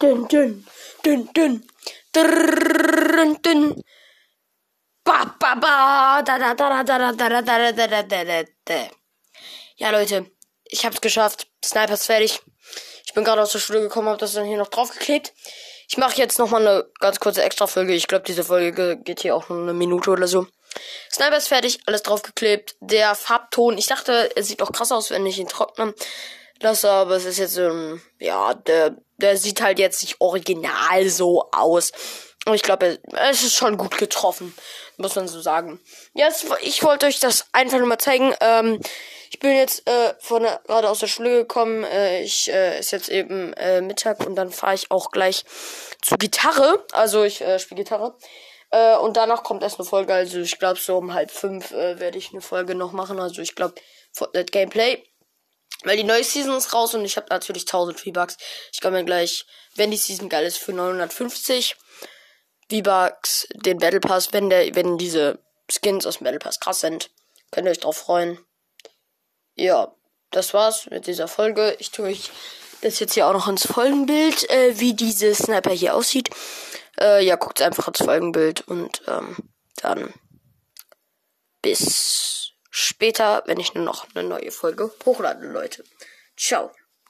Dünn, dünn, dünn, dünn, dünn, dünn. Ba, ba, ba, da, da, da, da, da, da, da, da, da, da, da, da, da. Ja, Leute, ich hab's geschafft. Sniper ist fertig. Ich bin gerade aus der Schule gekommen, hab das dann hier noch draufgeklebt. Ich mache jetzt nochmal eine ganz kurze Extra-Folge. Ich glaube, diese Folge geht hier auch nur eine Minute oder so. Sniper ist fertig, alles draufgeklebt. Der Farbton, ich dachte, er sieht auch krass aus, wenn ich ihn trocknen lasse, aber es ist jetzt so ein, ja, der, der sieht halt jetzt nicht original so aus. Aber ich glaube, es ist schon gut getroffen, muss man so sagen. Ja, ich wollte euch das einfach nur mal zeigen. Ähm, ich bin jetzt äh, von gerade aus der Schule gekommen. Äh, ich äh, ist jetzt eben äh, Mittag und dann fahre ich auch gleich zur Gitarre. Also ich äh, spiele Gitarre. Äh, und danach kommt erst eine Folge. Also ich glaube so um halb fünf äh, werde ich eine Folge noch machen. Also ich glaube Fortnite Gameplay. Weil die neue Season ist raus und ich habe natürlich 1000 V-Bucks. Ich kann mir gleich, wenn die Season geil ist, für 950 V-Bucks den Battle Pass, wenn der, wenn diese Skins aus dem Battle Pass krass sind, könnt ihr euch drauf freuen ja, das war's mit dieser Folge. Ich tue euch das jetzt hier auch noch ins Folgenbild, äh, wie diese Sniper hier aussieht. Äh, ja, guckt einfach ins Folgenbild und ähm, dann bis später, wenn ich nur noch eine neue Folge hochlade, Leute. Ciao.